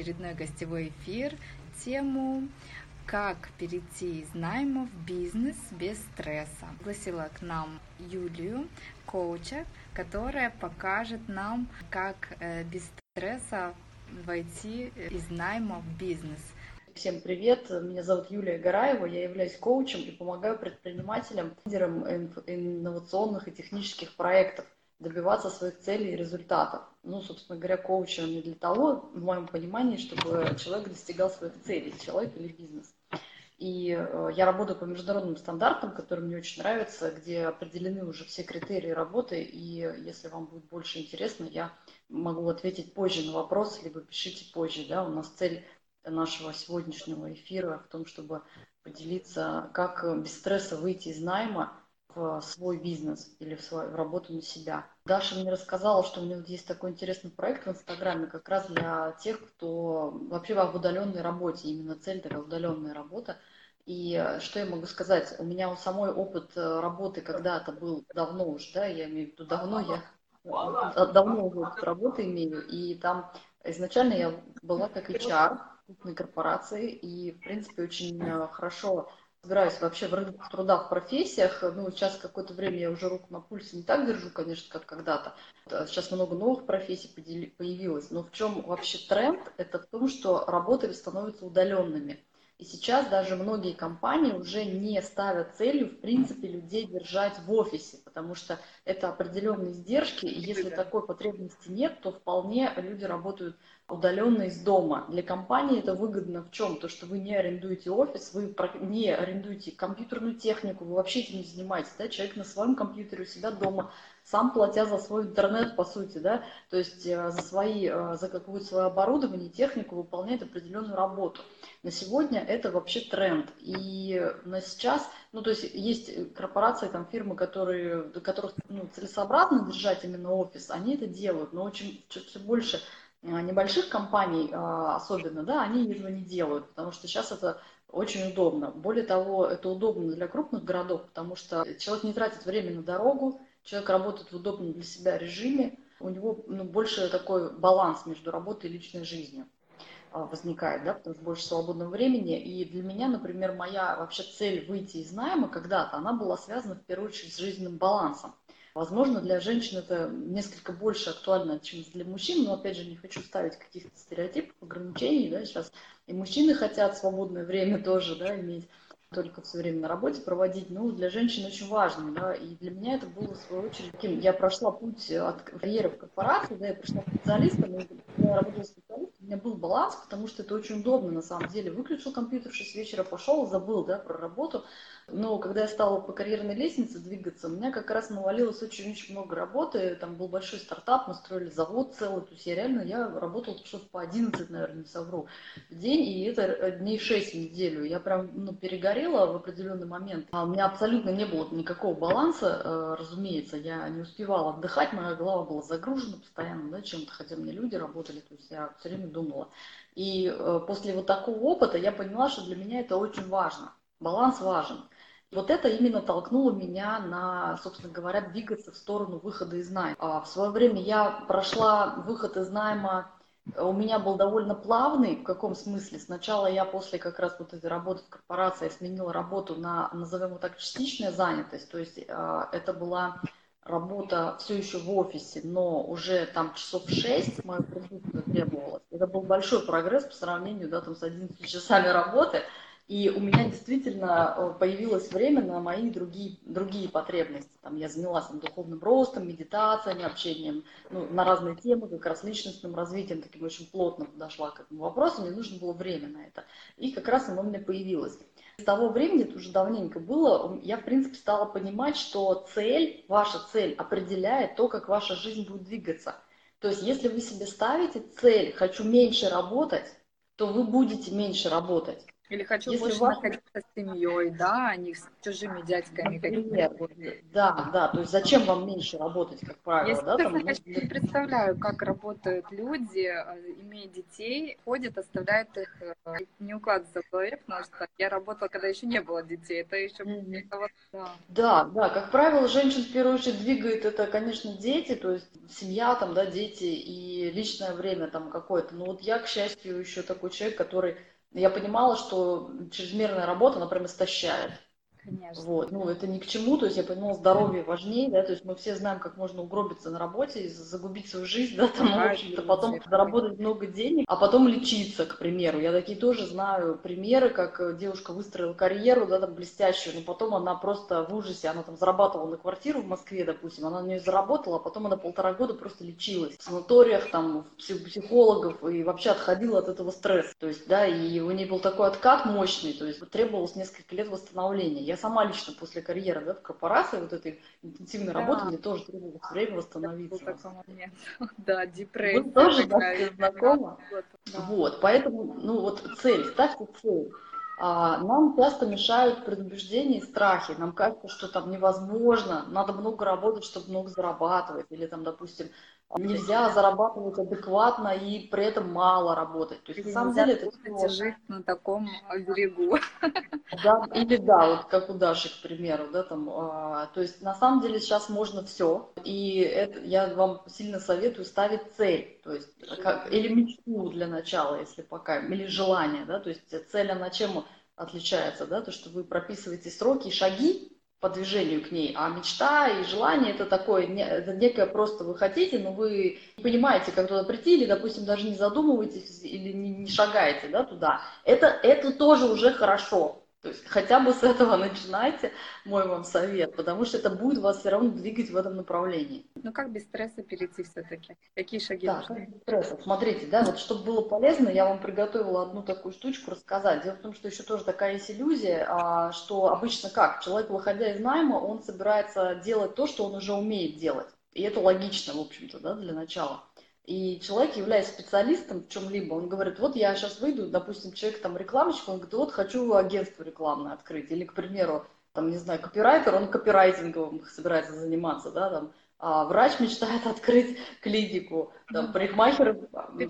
очередной гостевой эфир, тему «Как перейти из найма в бизнес без стресса». Пригласила к нам Юлию, коуча, которая покажет нам, как э, без стресса войти из найма в бизнес. Всем привет, меня зовут Юлия Гараева, я являюсь коучем и помогаю предпринимателям, лидерам инновационных и технических проектов добиваться своих целей и результатов. Ну, собственно говоря, коучем не для того, в моем понимании, чтобы человек достигал своих целей, человек или бизнес. И э, я работаю по международным стандартам, которые мне очень нравятся, где определены уже все критерии работы. И если вам будет больше интересно, я могу ответить позже на вопрос, либо пишите позже. Да? У нас цель нашего сегодняшнего эфира в том, чтобы поделиться, как без стресса выйти из найма в свой бизнес или в, свою, в работу на себя. Даша мне рассказала, что у нее есть такой интересный проект в Инстаграме, как раз для тех, кто вообще в удаленной работе, именно цель такая удаленная работа. И что я могу сказать? У меня у самой опыт э, работы когда-то был давно уже, да, я имею в виду давно, я давно опыт работы имею, и там изначально я была как HR крупной корпорации, и, в принципе, очень э, хорошо разбираюсь вообще в рынке труда, в профессиях. Ну, сейчас какое-то время я уже руку на пульсе не так держу, конечно, как когда-то. Сейчас много новых профессий появилось. Но в чем вообще тренд? Это в том, что работы становятся удаленными. И сейчас даже многие компании уже не ставят целью, в принципе, людей держать в офисе, потому что это определенные издержки, и если такой потребности нет, то вполне люди работают удаленно из дома. Для компании это выгодно в чем? То, что вы не арендуете офис, вы не арендуете компьютерную технику, вы вообще этим не занимаетесь. Да? Человек на своем компьютере у себя дома, сам платя за свой интернет, по сути, да, то есть э, за, свои, э, за какое-то свое оборудование, технику выполняет определенную работу. На сегодня это вообще тренд. И на сейчас, ну, то есть есть корпорации, там, фирмы, которые, которых ну, целесообразно держать именно офис, они это делают, но очень все больше небольших компаний а, особенно, да, они этого не делают, потому что сейчас это очень удобно. Более того, это удобно для крупных городов, потому что человек не тратит время на дорогу, человек работает в удобном для себя режиме, у него ну, больше такой баланс между работой и личной жизнью а, возникает, да, потому что больше свободного времени. И для меня, например, моя вообще цель выйти из найма когда-то, она была связана в первую очередь с жизненным балансом. Возможно, для женщин это несколько больше актуально, чем для мужчин, но, опять же, не хочу ставить каких-то стереотипов, ограничений, да, сейчас и мужчины хотят свободное время тоже, да, иметь только все время на работе проводить, ну, для женщин очень важно, да, и для меня это было, в свою очередь, таким, я прошла путь от карьеры в корпорации, да, я пришла специалистом, и я работала меня был баланс, потому что это очень удобно, на самом деле, выключил компьютер в 6 вечера, пошел, забыл, да, про работу, но когда я стала по карьерной лестнице двигаться, у меня как раз навалилось очень-очень много работы. Там был большой стартап, мы строили завод целый. То есть я реально, я работала часов по 11, наверное, не совру, в день. И это дней 6 в неделю. Я прям ну, перегорела в определенный момент. А у меня абсолютно не было никакого баланса, э, разумеется. Я не успевала отдыхать, моя голова была загружена постоянно да, чем-то, хотя мне люди работали. То есть я все время думала. И э, после вот такого опыта я поняла, что для меня это очень важно. Баланс важен. Вот это именно толкнуло меня на, собственно говоря, двигаться в сторону выхода из найма. А в свое время я прошла выход из найма, у меня был довольно плавный, в каком смысле? Сначала я после как раз вот этой работы в корпорации сменила работу на, назовем его так, частичная занятость, то есть а, это была работа все еще в офисе, но уже там часов 6 мое присутствие требовалось. Это был большой прогресс по сравнению да, там, с 11 часами работы. И у меня действительно э, появилось время на мои другие, другие потребности. Там я занялась там, духовным ростом, медитациями, общением ну, на разные темы, как раз личностным развитием, таким очень плотно подошла к этому вопросу. Мне нужно было время на это. И как раз оно у меня появилось. С того времени, это уже давненько было, я, в принципе, стала понимать, что цель, ваша цель определяет то, как ваша жизнь будет двигаться. То есть, если вы себе ставите цель «хочу меньше работать», то вы будете меньше работать. Или хочу Если больше ваш... находиться с семьей, да, а не с чужими дядьками. Например, да, да, то есть зачем вам меньше работать, как правило, Если да? Там, я ну... представляю, как работают люди, э, имея детей, ходят, оставляют их, э, не укладывается в голове, потому что я работала, когда еще не было детей, это еще... Mm-hmm. Это вот, да. да, да, как правило, женщин в первую очередь двигает это, конечно, дети, то есть семья, там, да, дети и личное время там какое-то. Но вот я, к счастью, еще такой человек, который я понимала, что чрезмерная работа, например, истощает. Конечно. Вот, ну, это ни к чему, то есть я понимала, здоровье важнее, да, то есть мы все знаем, как можно угробиться на работе, загубить свою жизнь, да, там, в общем-то, потом заработать много денег, а потом лечиться, к примеру. Я такие тоже знаю примеры, как девушка выстроила карьеру, да, там, блестящую, но потом она просто в ужасе, она там зарабатывала на квартиру в Москве, допустим, она на нее заработала, а потом она полтора года просто лечилась в санаториях, там, психологов, и вообще отходила от этого стресса, то есть, да, и у нее был такой откат мощный, то есть требовалось несколько лет восстановления. Я сама лично после карьеры да, в корпорации, вот этой интенсивной да. работы, мне тоже требовалось время восстановиться. Да, депрессия. Вы тоже да, знакомы? Да. Вот, поэтому, ну вот цель, ставьте цель. А, нам часто мешают предубеждения и страхи. Нам кажется, что там невозможно, надо много работать, чтобы много зарабатывать. Или там, допустим, Нельзя зарабатывать адекватно и при этом мало работать. То есть, на самом деле, это сложно. жить на таком берегу. Да, или да, вот как у Даши, к примеру, да, там, а, то есть на самом деле сейчас можно все, и это я вам сильно советую ставить цель, то есть как, или мечту для начала, если пока, или желание, да, то есть цель она чем отличается, да, то что вы прописываете сроки и шаги, по движению к ней, а мечта и желание это такое, это некое просто вы хотите, но вы не понимаете, как туда прийти, или, допустим, даже не задумываетесь, или не, не шагаете да, туда. Это, это тоже уже хорошо. То есть хотя бы с этого начинайте, мой вам совет, потому что это будет вас все равно двигать в этом направлении. Ну как без стресса перейти все-таки? Какие шаги да, нужны? без стресса. Смотрите, да, вот чтобы было полезно, я вам приготовила одну такую штучку рассказать. Дело в том, что еще тоже такая есть иллюзия, а, что обычно как? Человек, выходя из найма, он собирается делать то, что он уже умеет делать. И это логично, в общем-то, да, для начала. И человек, являясь специалистом в чем-либо, он говорит, вот я сейчас выйду, допустим, человек там рекламщик, он говорит, вот хочу агентство рекламное открыть. Или, к примеру, там, не знаю, копирайтер, он копирайтинговым собирается заниматься, да, там, а врач мечтает открыть клинику, там, парикмахер,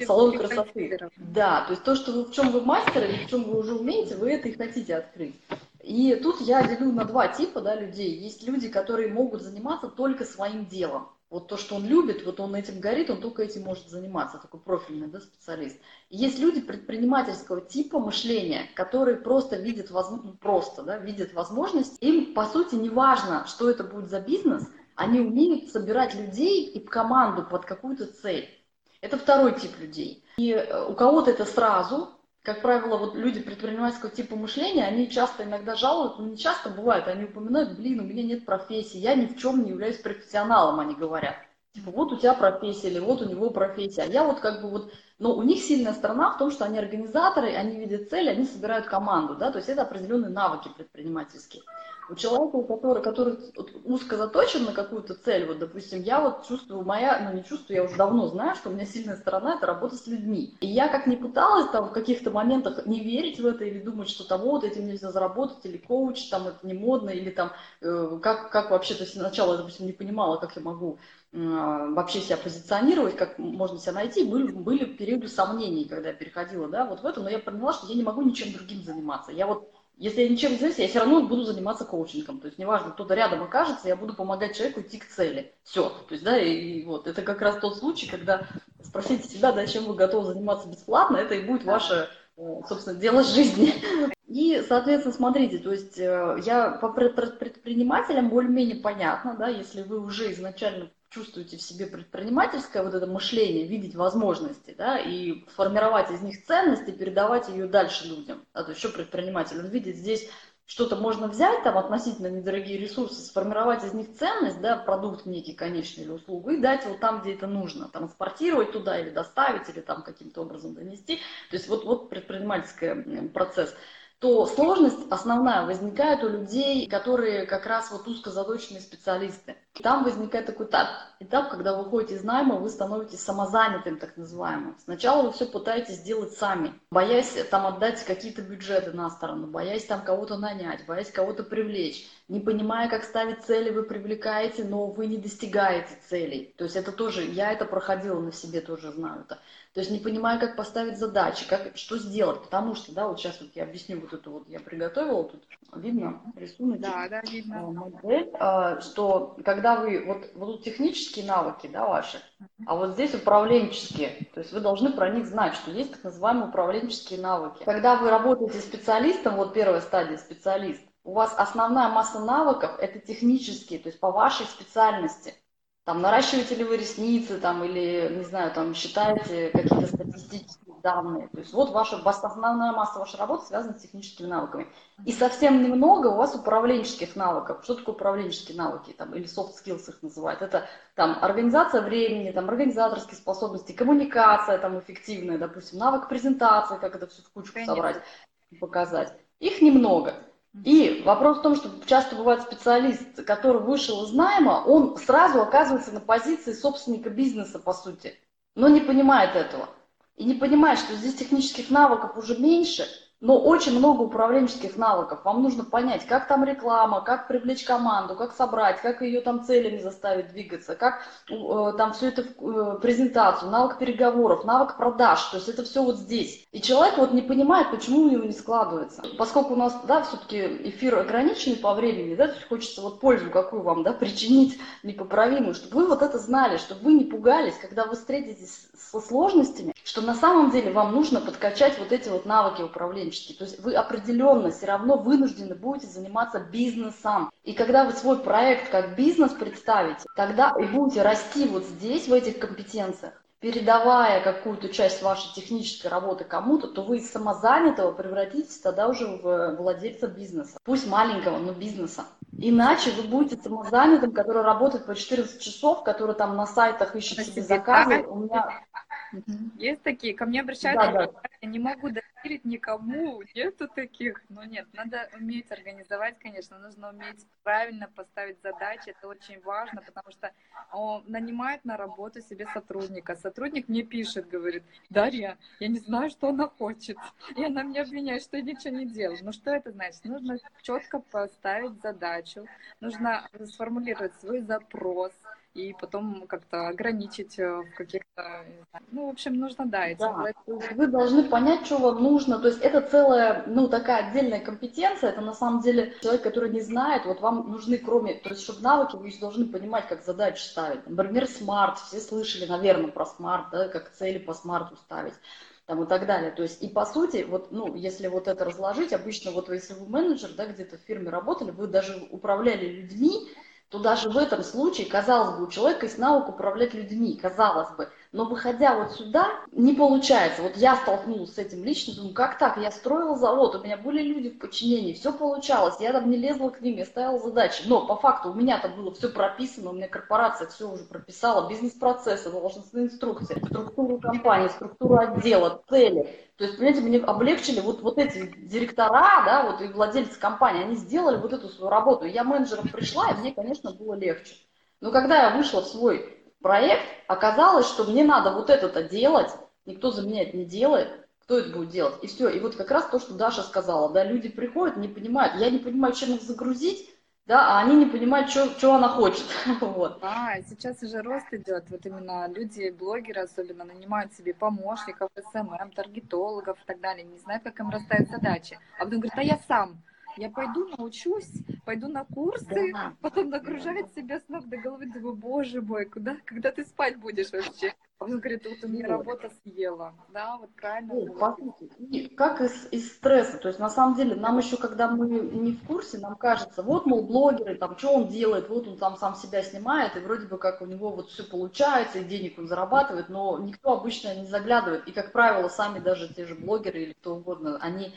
салон красоты. Да, то есть то, что вы, в чем вы мастер или в чем вы уже умеете, вы это и хотите открыть. И тут я делю на два типа да, людей. Есть люди, которые могут заниматься только своим делом. Вот то, что он любит, вот он этим горит, он только этим может заниматься, такой профильный да, специалист. И есть люди предпринимательского типа мышления, которые просто видят, возможно, ну, просто, да, видят возможность. Им, по сути, не важно, что это будет за бизнес, они умеют собирать людей и команду под какую-то цель. Это второй тип людей. И э, у кого-то это сразу, как правило, вот люди предпринимательского типа мышления, они часто иногда жалуют, ну не часто бывает, они упоминают, блин, у меня нет профессии, я ни в чем не являюсь профессионалом, они говорят. Типа, вот у тебя профессия, или вот у него профессия. А я вот как бы вот, но у них сильная сторона в том, что они организаторы, они видят цель, они собирают команду, да, то есть это определенные навыки предпринимательские у человека, который, который узко заточен на какую-то цель, вот, допустим, я вот чувствую, моя, ну не чувствую, я уже давно знаю, что у меня сильная сторона – это работа с людьми. И я как не пыталась там в каких-то моментах не верить в это или думать, что там вот этим нельзя заработать, или коуч, там это не модно, или там э, как, как вообще, то есть сначала допустим, не понимала, как я могу э, вообще себя позиционировать, как можно себя найти, были, были периоды сомнений, когда я переходила, да, вот в этом, но я поняла, что я не могу ничем другим заниматься. Я вот если я ничем не занимаюсь, я все равно буду заниматься коучингом. То есть неважно, кто-то рядом окажется, я буду помогать человеку идти к цели. Все. То есть, да, и, и вот это как раз тот случай, когда спросите себя, да, чем вы готовы заниматься бесплатно, это и будет ваше, э, собственно, дело жизни. И, соответственно, смотрите, то есть э, я по предпринимателям более-менее понятно, да, если вы уже изначально чувствуете в себе предпринимательское вот это мышление, видеть возможности, да, и формировать из них ценность и передавать ее дальше людям. Да, то что предприниматель, он видит здесь что-то можно взять, там, относительно недорогие ресурсы, сформировать из них ценность, да, продукт некий конечный или услугу, и дать его там, где это нужно, транспортировать туда или доставить, или там каким-то образом донести. То есть вот, вот предпринимательский процесс то сложность основная возникает у людей, которые как раз вот узко заточенные специалисты. Там возникает такой этап, этап, когда вы выходите из найма, вы становитесь самозанятым, так называемым. Сначала вы все пытаетесь сделать сами, боясь там отдать какие-то бюджеты на сторону, боясь там кого-то нанять, боясь кого-то привлечь. Не понимая, как ставить цели, вы привлекаете, но вы не достигаете целей. То есть это тоже, я это проходила на себе, тоже знаю это. То есть не понимаю, как поставить задачи, как, что сделать, потому что, да, вот сейчас вот я объясню вот эту вот, я приготовила тут, видно рисунок, да, да, видно. Э, модель, а, что когда вы, вот, вот технические навыки, да, ваши, а вот здесь управленческие, то есть вы должны про них знать, что есть так называемые управленческие навыки. Когда вы работаете специалистом, вот первая стадия специалист, у вас основная масса навыков это технические, то есть по вашей специальности. Там, наращиваете ли вы ресницы, там, или, не знаю, там, считаете какие-то статистические данные. То есть вот ваша основная масса вашей работы связана с техническими навыками. И совсем немного у вас управленческих навыков. Что такое управленческие навыки, там, или soft skills их называют? Это там организация времени, там, организаторские способности, коммуникация там эффективная, допустим, навык презентации, как это все в кучку Конечно. собрать и показать. Их немного. И вопрос в том, что часто бывает специалист, который вышел из найма, он сразу оказывается на позиции собственника бизнеса, по сути, но не понимает этого. И не понимает, что здесь технических навыков уже меньше, но очень много управленческих навыков. Вам нужно понять, как там реклама, как привлечь команду, как собрать, как ее там целями заставить двигаться, как э, там все это в э, презентацию, навык переговоров, навык продаж. То есть это все вот здесь. И человек вот не понимает, почему у него не складывается. Поскольку у нас, да, все-таки эфир ограниченный по времени, да, хочется вот пользу какую вам, да, причинить непоправимую, чтобы вы вот это знали, чтобы вы не пугались, когда вы встретитесь со сложностями, что на самом деле вам нужно подкачать вот эти вот навыки управления управленческий. То есть вы определенно все равно вынуждены будете заниматься бизнесом. И когда вы свой проект как бизнес представите, тогда и будете расти вот здесь, в этих компетенциях, передавая какую-то часть вашей технической работы кому-то, то вы из самозанятого превратитесь тогда уже в владельца бизнеса. Пусть маленького, но бизнеса. Иначе вы будете самозанятым, который работает по 14 часов, который там на сайтах ищет себе заказы. У меня есть такие, ко мне обращаются, да, да. я не могу доверить никому, нету таких. Но нет, надо уметь организовать, конечно, нужно уметь правильно поставить задачи, это очень важно, потому что он нанимает на работу себе сотрудника. Сотрудник мне пишет, говорит, Дарья, я не знаю, что она хочет. И она меня обвиняет, что я ничего не делаю. Ну что это значит? Нужно четко поставить задачу, нужно сформулировать свой запрос, и потом как-то ограничить э, в каких-то... Ну, в общем, нужно, да, этим да. Вы должны понять, что вам нужно. То есть это целая, ну, такая отдельная компетенция. Это на самом деле человек, который не знает, вот вам нужны, кроме... То есть, чтобы навыки, вы еще должны понимать, как задачи ставить. Например, SMART. Все слышали, наверное, про SMART, да, как цели по смарту ставить там и так далее. То есть, и по сути, вот, ну, если вот это разложить, обычно вот если вы менеджер, да, где-то в фирме работали, вы даже управляли людьми, то даже в этом случае, казалось бы, у человека есть навык управлять людьми, казалось бы. Но выходя вот сюда, не получается. Вот я столкнулась с этим лично, думаю, как так? Я строила завод, у меня были люди в подчинении, все получалось, я там не лезла к ним, я ставила задачи. Но по факту у меня там было все прописано, у меня корпорация все уже прописала, бизнес-процессы, должностные инструкции, структуру компании, структуру отдела, цели. То есть, понимаете, мне облегчили вот, вот эти директора, да, вот и владельцы компании, они сделали вот эту свою работу. Я менеджером пришла, и мне, конечно, было легче. Но когда я вышла в свой проект, оказалось, что мне надо вот это-то делать, никто за меня это не делает, кто это будет делать? И все. И вот как раз то, что Даша сказала, да, люди приходят, не понимают, я не понимаю, чем их загрузить, да, а они не понимают, что, она хочет. вот. А, сейчас уже рост идет. Вот именно люди, блогеры особенно, нанимают себе помощников, SMM, таргетологов и так далее. Не знают, как им расставить задачи. А потом говорят, а я сам. Я пойду научусь, пойду на курсы, да. потом нагружать себя с ног до головы, думаю, боже мой, куда, когда ты спать будешь вообще? Он говорит, вот у меня работа съела. Да, вот правильно. Нет, и как из, из стресса. То есть на самом деле нам еще, когда мы не в курсе, нам кажется, вот, мол, блогеры, там, что он делает, вот он там сам себя снимает, и вроде бы как у него вот все получается, и денег он зарабатывает, но никто обычно не заглядывает. И, как правило, сами даже те же блогеры или кто угодно, они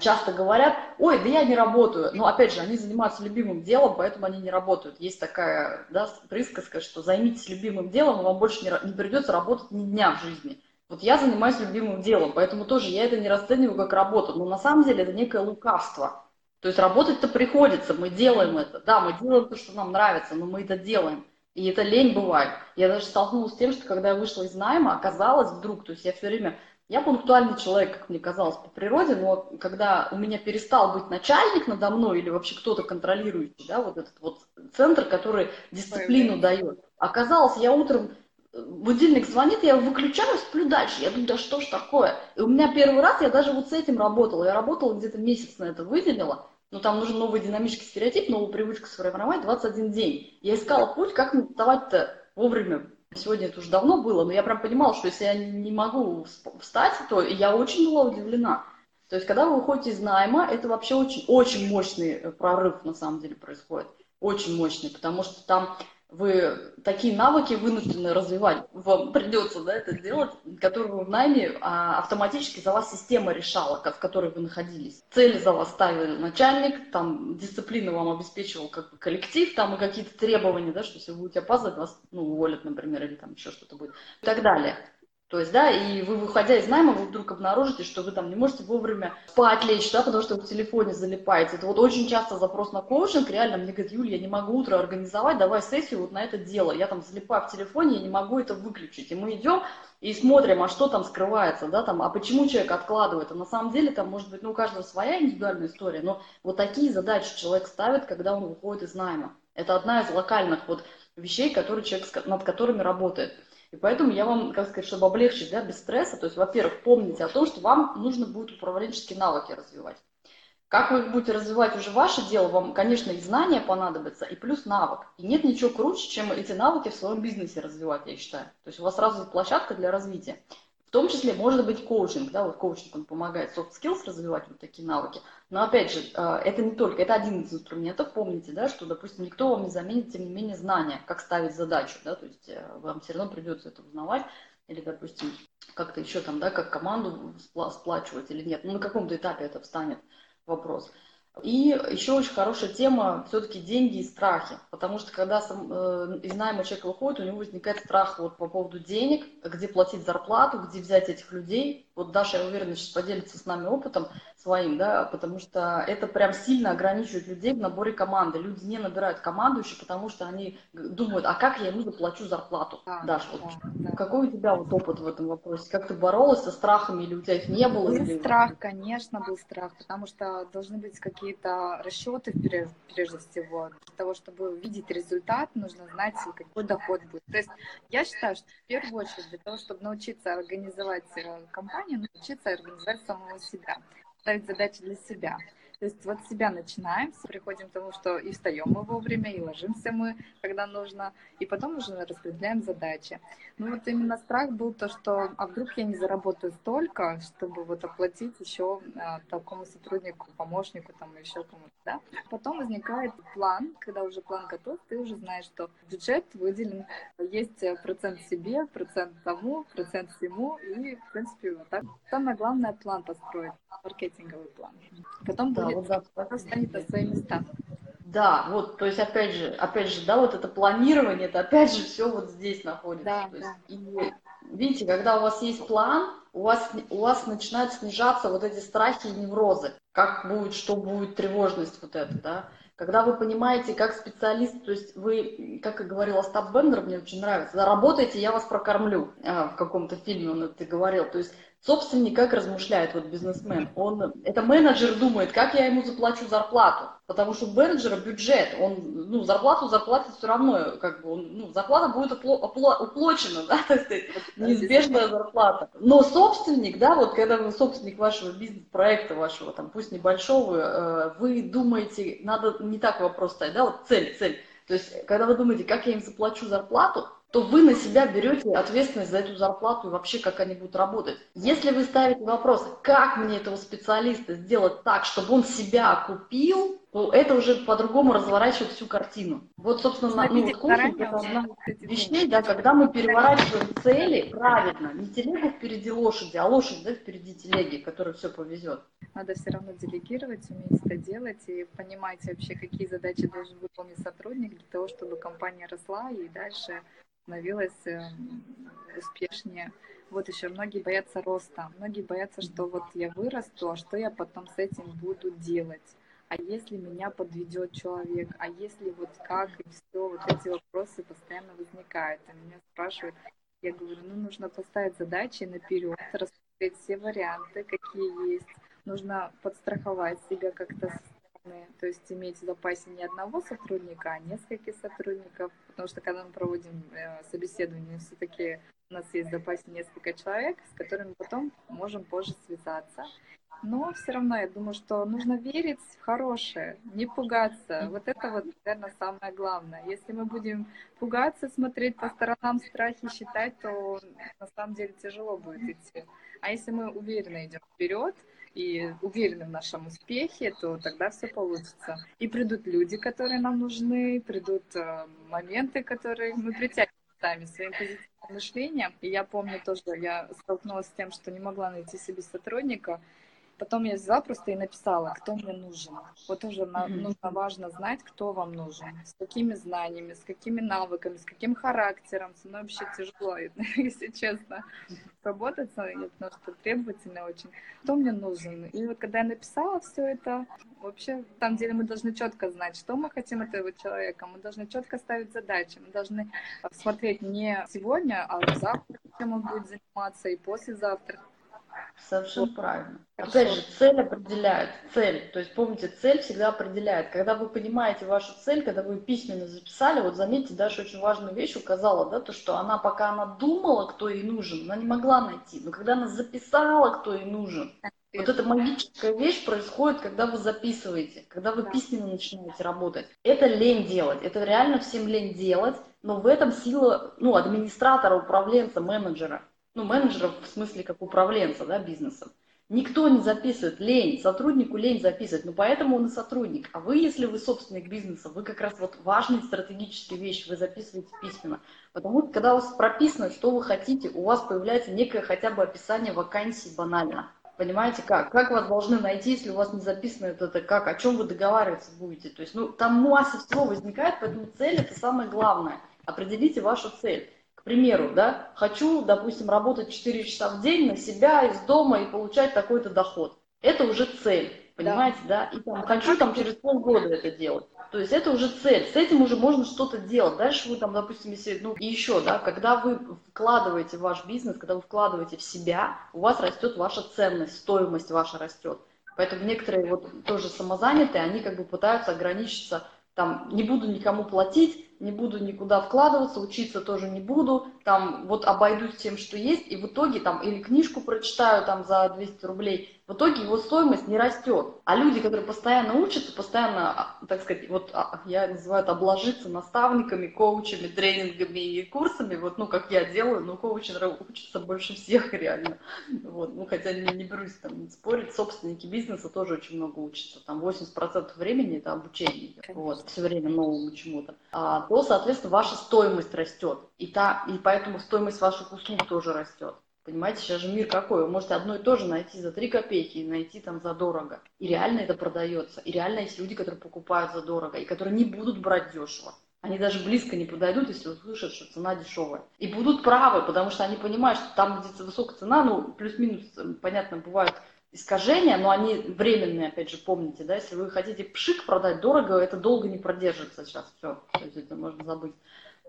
часто говорят, ой, да я не работаю. Но опять же, они занимаются любимым делом, поэтому они не работают. Есть такая да, присказка, что займитесь любимым делом, и вам больше не, не придется работать ни дня в жизни. Вот я занимаюсь любимым делом, поэтому тоже я это не расцениваю как работу. Но на самом деле это некое лукавство. То есть работать-то приходится, мы делаем это. Да, мы делаем то, что нам нравится, но мы это делаем. И это лень бывает. Я даже столкнулась с тем, что когда я вышла из найма, оказалось вдруг, то есть я все время, я пунктуальный человек, как мне казалось, по природе, но когда у меня перестал быть начальник надо мной или вообще кто-то контролирующий, да, вот этот вот центр, который дисциплину дает, оказалось, я утром э, будильник звонит, я выключаю, сплю дальше. Я думаю, да что ж такое? И у меня первый раз, я даже вот с этим работала. Я работала где-то месяц на это выделила. Но там нужен новый динамический стереотип, новую привычку сформировать 21 день. Я искала путь, как мне вставать-то вовремя. Сегодня это уже давно было, но я прям понимала, что если я не могу встать, то я очень была удивлена. То есть, когда вы уходите из найма, это вообще очень, очень мощный э, прорыв на самом деле происходит. Очень мощный, потому что там вы такие навыки вынуждены развивать, вам придется да, это делать, которые вы в найме а, автоматически за вас система решала, в которой вы находились. Цели за вас ставил начальник, там дисциплину вам обеспечивал как бы коллектив, там и какие-то требования, да, что если вы будете опаздывать, вас ну, уволят, например, или там еще что-то будет и так далее. То есть, да, и вы, выходя из найма, вы вдруг обнаружите, что вы там не можете вовремя спать лечь, да, потому что вы в телефоне залипаете. Это вот очень часто запрос на коучинг, реально мне говорят, Юля, я не могу утро организовать, давай сессию вот на это дело. Я там залипаю в телефоне, я не могу это выключить. И мы идем и смотрим, а что там скрывается, да, там, а почему человек откладывает. А на самом деле там может быть, ну, у каждого своя индивидуальная история, но вот такие задачи человек ставит, когда он выходит из найма. Это одна из локальных вот вещей, которые человек, над которыми работает. И поэтому я вам, как сказать, чтобы облегчить, да, без стресса, то есть, во-первых, помните о том, что вам нужно будет управленческие навыки развивать. Как вы их будете развивать уже ваше дело, вам, конечно, и знания понадобятся, и плюс навык. И нет ничего круче, чем эти навыки в своем бизнесе развивать, я считаю. То есть у вас сразу площадка для развития. В том числе может быть коучинг, да, вот коучинг, он помогает soft skills развивать вот такие навыки. Но опять же, э, это не только, это один из инструментов, помните, да, что, допустим, никто вам не заменит, тем не менее, знания, как ставить задачу, да, то есть э, вам все равно придется это узнавать, или, допустим, как-то еще там, да, как команду сплачивать или нет, ну, на каком-то этапе это встанет вопрос. И еще очень хорошая тема все-таки деньги и страхи, потому что когда сам, э, из найма человек выходит, у него возникает страх вот по поводу денег, где платить зарплату, где взять этих людей. Вот Даша, я уверена, сейчас поделится с нами опытом своим, да, потому что это прям сильно ограничивает людей в наборе команды. Люди не набирают командующих, потому что они думают, а как я ему заплачу зарплату? Да, Даша, да, вот, да. какой у тебя вот опыт в этом вопросе? Как ты боролась со страхами или у тебя их не было? Был или... страх, конечно, был страх, потому что должны быть какие-то расчеты прежде всего. Для того, чтобы увидеть результат, нужно знать, какой доход будет. То есть я считаю, что в первую очередь для того, чтобы научиться организовать э, компанию, научиться организовать самого себя ставить задачи для себя. То есть вот с себя начинаем, приходим к тому, что и встаем мы вовремя, и ложимся мы, когда нужно, и потом уже распределяем задачи. Ну вот именно страх был то, что а вдруг я не заработаю столько, чтобы вот оплатить еще а, такому сотруднику, помощнику, там еще кому-то, да. Потом возникает план, когда уже план готов, ты уже знаешь, что бюджет выделен, есть процент себе, процент тому, процент всему, и в принципе вот так. Самое главное план построить, маркетинговый план. Потом да вот, да, станет на свои места. Да, вот, то есть, опять же, опять же, да, вот это планирование, это опять же все вот здесь находится. Да, есть, да. И, видите, когда у вас есть план, у вас, у вас начинают снижаться вот эти страхи и неврозы. Как будет, что будет, тревожность вот эта, да. Когда вы понимаете, как специалист, то есть вы, как и говорил Остап Бендер, мне очень нравится, заработайте, я вас прокормлю. А, в каком-то фильме он это говорил. То есть Собственник как размышляет вот бизнесмен? Он, это менеджер думает, как я ему заплачу зарплату, потому что у менеджера бюджет, он, ну, зарплату заплатит все равно, как бы, он, ну, зарплата будет упло, упло, уплочена, да, то есть неизбежная зарплата. Но собственник, да, вот когда вы собственник вашего бизнес-проекта, вашего, там, пусть небольшого, э, вы думаете, надо не так вопрос ставить, да, вот цель, цель. То есть, когда вы думаете, как я им заплачу зарплату, то вы на себя берете ответственность за эту зарплату и вообще как они будут работать. Если вы ставите вопрос, как мне этого специалиста сделать так, чтобы он себя окупил, то это уже по-другому разворачивает всю картину. Вот, собственно, на, ну, вот коучинг это одна из вещей, да, когда мы переворачиваем цели правильно, не телегу впереди лошади, а лошадь да, впереди телеги, которая все повезет. Надо все равно делегировать, уметь это делать и понимать вообще, какие задачи должен выполнить сотрудник для того, чтобы компания росла и дальше становилась эм, успешнее. Вот еще многие боятся роста. Многие боятся, что вот я вырасту, а что я потом с этим буду делать? А если меня подведет человек, а если вот как и все, вот эти вопросы постоянно возникают, и меня спрашивают, я говорю, ну нужно поставить задачи наперед, рассмотреть все варианты, какие есть, нужно подстраховать себя как-то то есть иметь в запасе не одного сотрудника, а нескольких сотрудников, потому что когда мы проводим э, собеседование, все-таки у нас есть в запасе несколько человек, с которыми потом можем позже связаться. Но все равно я думаю, что нужно верить в хорошее, не пугаться. Вот это вот, наверное, самое главное. Если мы будем пугаться, смотреть по сторонам, страхи считать, то на самом деле тяжело будет идти. А если мы уверенно идем вперед, и уверены в нашем успехе, то тогда все получится. И придут люди, которые нам нужны, придут э, моменты, которые мы притягиваем сами своим позитивным мышлением. И я помню тоже, я столкнулась с тем, что не могла найти себе сотрудника, Потом я взяла просто и написала, кто мне нужен. Вот тоже mm-hmm. нужно важно знать, кто вам нужен, с какими знаниями, с какими навыками, с каким характером. Со мной вообще тяжело, если честно, работать, потому что требовательная очень. Кто мне нужен? И вот когда я написала все это, вообще, на самом деле мы должны четко знать, что мы хотим от этого человека. Мы должны четко ставить задачи. Мы должны смотреть не сегодня, а завтра, чем он будет заниматься, и послезавтра Совершенно правильно. Опять же, цель определяет. Цель. То есть помните, цель всегда определяет. Когда вы понимаете вашу цель, когда вы письменно записали, вот заметьте, Даша очень важную вещь указала, да, то, что она, пока она думала, кто ей нужен, она не могла найти. Но когда она записала, кто ей нужен, вот эта магическая вещь происходит, когда вы записываете, когда вы письменно начинаете работать. Это лень делать, это реально всем лень делать, но в этом сила ну, администратора, управленца, менеджера ну, менеджеров в смысле как управленца да, бизнесом. Никто не записывает, лень, сотруднику лень записывать, ну поэтому он и сотрудник. А вы, если вы собственник бизнеса, вы как раз вот важные стратегические вещи вы записываете письменно. Потому что когда у вас прописано, что вы хотите, у вас появляется некое хотя бы описание вакансии банально. Понимаете, как? Как вас должны найти, если у вас не записано это, это как, о чем вы договариваться будете? То есть, ну, там масса всего возникает, поэтому цель это самое главное. Определите вашу цель примеру, да, хочу, допустим, работать 4 часа в день на себя из дома и получать такой-то доход. Это уже цель, понимаете, да? да? И там, хочу там через полгода это делать. То есть это уже цель, с этим уже можно что-то делать. Дальше вы там, допустим, если, ну и еще, да, когда вы вкладываете в ваш бизнес, когда вы вкладываете в себя, у вас растет ваша ценность, стоимость ваша растет. Поэтому некоторые вот тоже самозанятые, они как бы пытаются ограничиться, там, не буду никому платить, не буду никуда вкладываться, учиться тоже не буду, там вот обойдусь тем, что есть, и в итоге там или книжку прочитаю там за 200 рублей, в итоге его стоимость не растет. А люди, которые постоянно учатся, постоянно, а, так сказать, вот а, я называю это обложиться наставниками, коучами, тренингами и курсами, вот, ну, как я делаю, но коучи учатся больше всех реально. Вот, ну, хотя не, не берусь там спорить, собственники бизнеса тоже очень много учатся, там 80% времени это обучение, вот, все время новому чему-то. А, то, соответственно, ваша стоимость растет, и, та, и поэтому стоимость ваших услуг тоже растет. Понимаете, сейчас же мир какой. Вы можете одно и то же найти за 3 копейки и найти там за дорого. И реально это продается. И реально есть люди, которые покупают за дорого и которые не будут брать дешево. Они даже близко не подойдут, если услышат, что цена дешевая. И будут правы, потому что они понимают, что там, где высокая цена, ну, плюс-минус, понятно, бывают искажения, но они временные, опять же, помните, да, если вы хотите пшик продать дорого, это долго не продержится сейчас, все, то есть это можно забыть.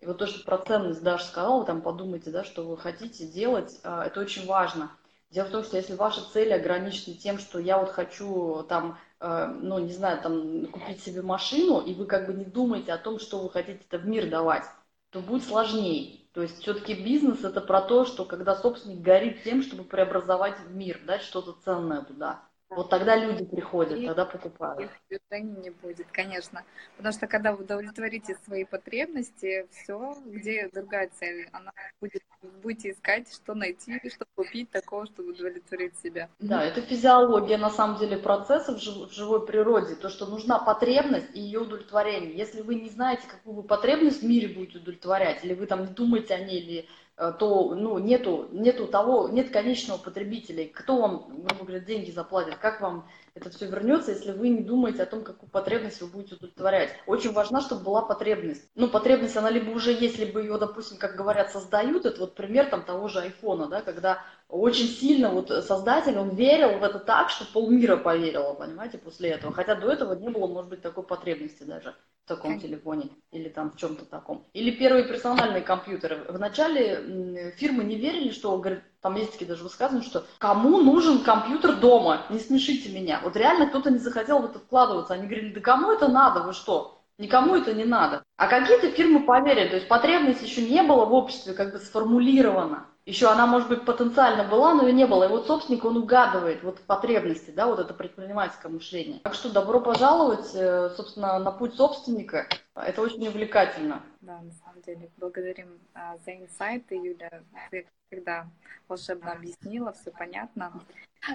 И вот то, что про ценность Даша сказала, вы там подумайте, да, что вы хотите делать, а, это очень важно. Дело в том, что если ваши цели ограничены тем, что я вот хочу там, э, ну, не знаю, там, купить себе машину, и вы как бы не думаете о том, что вы хотите это в мир давать, то будет сложнее. То есть все-таки бизнес это про то, что когда собственник горит тем, чтобы преобразовать в мир, дать что-то ценное туда. Вот тогда люди приходят, и тогда покупают. Их не будет, конечно. Потому что когда вы удовлетворите свои потребности, все, где другая цель, она будет, будете искать, что найти, что купить такого, чтобы удовлетворить себя. Да, это физиология, на самом деле, процессов в живой природе. То, что нужна потребность и ее удовлетворение. Если вы не знаете, какую вы потребность в мире будете удовлетворять, или вы там не думаете о ней, или то ну, нету, нету того, нет конечного потребителя. Кто вам, грубо говоря, деньги заплатит? Как вам это все вернется, если вы не думаете о том, какую потребность вы будете удовлетворять. Очень важно, чтобы была потребность. Ну, потребность, она либо уже есть, либо ее, допустим, как говорят, создают. Это вот пример там того же айфона, да, когда очень сильно вот создатель, он верил в это так, что полмира поверило, понимаете, после этого. Хотя до этого не было, может быть, такой потребности даже в таком телефоне или там в чем-то таком. Или первые персональные компьютеры. Вначале фирмы не верили, что, говорит, там есть такие даже высказывания, что кому нужен компьютер дома, не смешите меня. Вот реально кто-то не захотел в это вкладываться. Они говорили, да кому это надо, вы что? Никому это не надо. А какие-то фирмы поверили, то есть потребность еще не было в обществе как бы сформулирована еще она, может быть, потенциально была, но ее не было. И вот собственник, он угадывает вот потребности, да, вот это предпринимательское мышление. Так что добро пожаловать, э, собственно, на путь собственника. Это очень увлекательно. Да, на самом деле. Благодарим а, за инсайты, Юля. Ты когда волшебно объяснила, все понятно.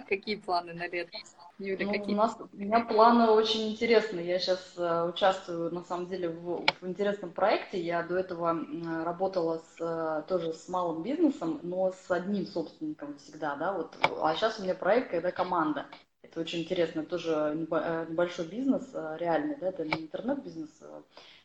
Какие планы на лето? Юля, ну, какие? У, нас, у меня планы очень интересные. Я сейчас uh, участвую, на самом деле, в, в интересном проекте. Я до этого работала с, uh, тоже с малым бизнесом, но с одним собственником всегда, да, вот. А сейчас у меня проект, когда команда. Это очень интересно, тоже э, небольшой бизнес, реальный, да, это не интернет-бизнес,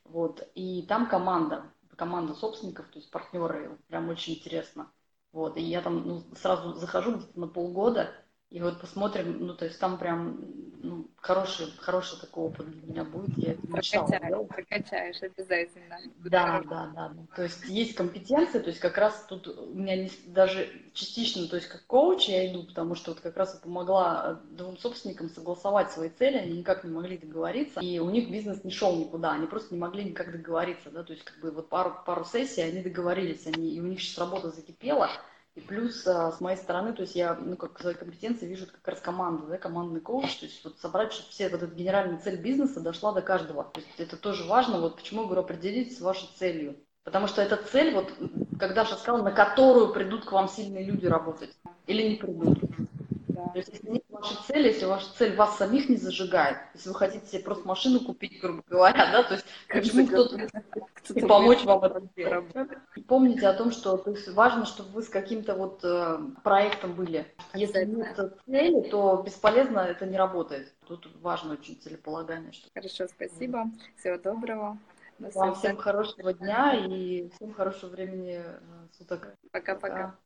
вот. И там команда, команда собственников, то есть партнеры, прям очень интересно. Вот, и я там ну, сразу захожу где-то на полгода, и вот посмотрим, ну, то есть там прям ну, хороший, хороший такой опыт для меня будет. Я это прокачаешь, прокачаешь обязательно. Да, да, да, да. То есть есть компетенции, то есть как раз тут у меня не, даже частично, то есть как коуч я иду, потому что вот как раз я помогла двум собственникам согласовать свои цели, они никак не могли договориться, и у них бизнес не шел никуда, они просто не могли никак договориться, да, то есть как бы вот пару, пару сессий они договорились, они, и у них сейчас работа закипела, и плюс а, с моей стороны, то есть я, ну, как свои компетенции вижу как раз команду, да, командный коуч, то есть вот собрать, чтобы все вот эта генеральная цель бизнеса дошла до каждого. То есть это тоже важно, вот почему я говорю, определитесь с вашей целью. Потому что эта цель, вот, как Даша сказала, на которую придут к вам сильные люди работать или не придут. Да. То есть, если нет вашей цели, если ваша цель вас самих не зажигает, если вы хотите себе просто машину купить, грубо говоря, да, то есть почему кто-то и помочь вам это сделать. Помните о том, что то есть, важно, чтобы вы с каким-то вот э, проектом были. Если нет цели, то бесполезно это не работает. Тут важно очень целеполагание. Что... Хорошо, спасибо. Всего доброго. Вам всем хорошего дня и всем хорошего времени э, суток. Пока-пока.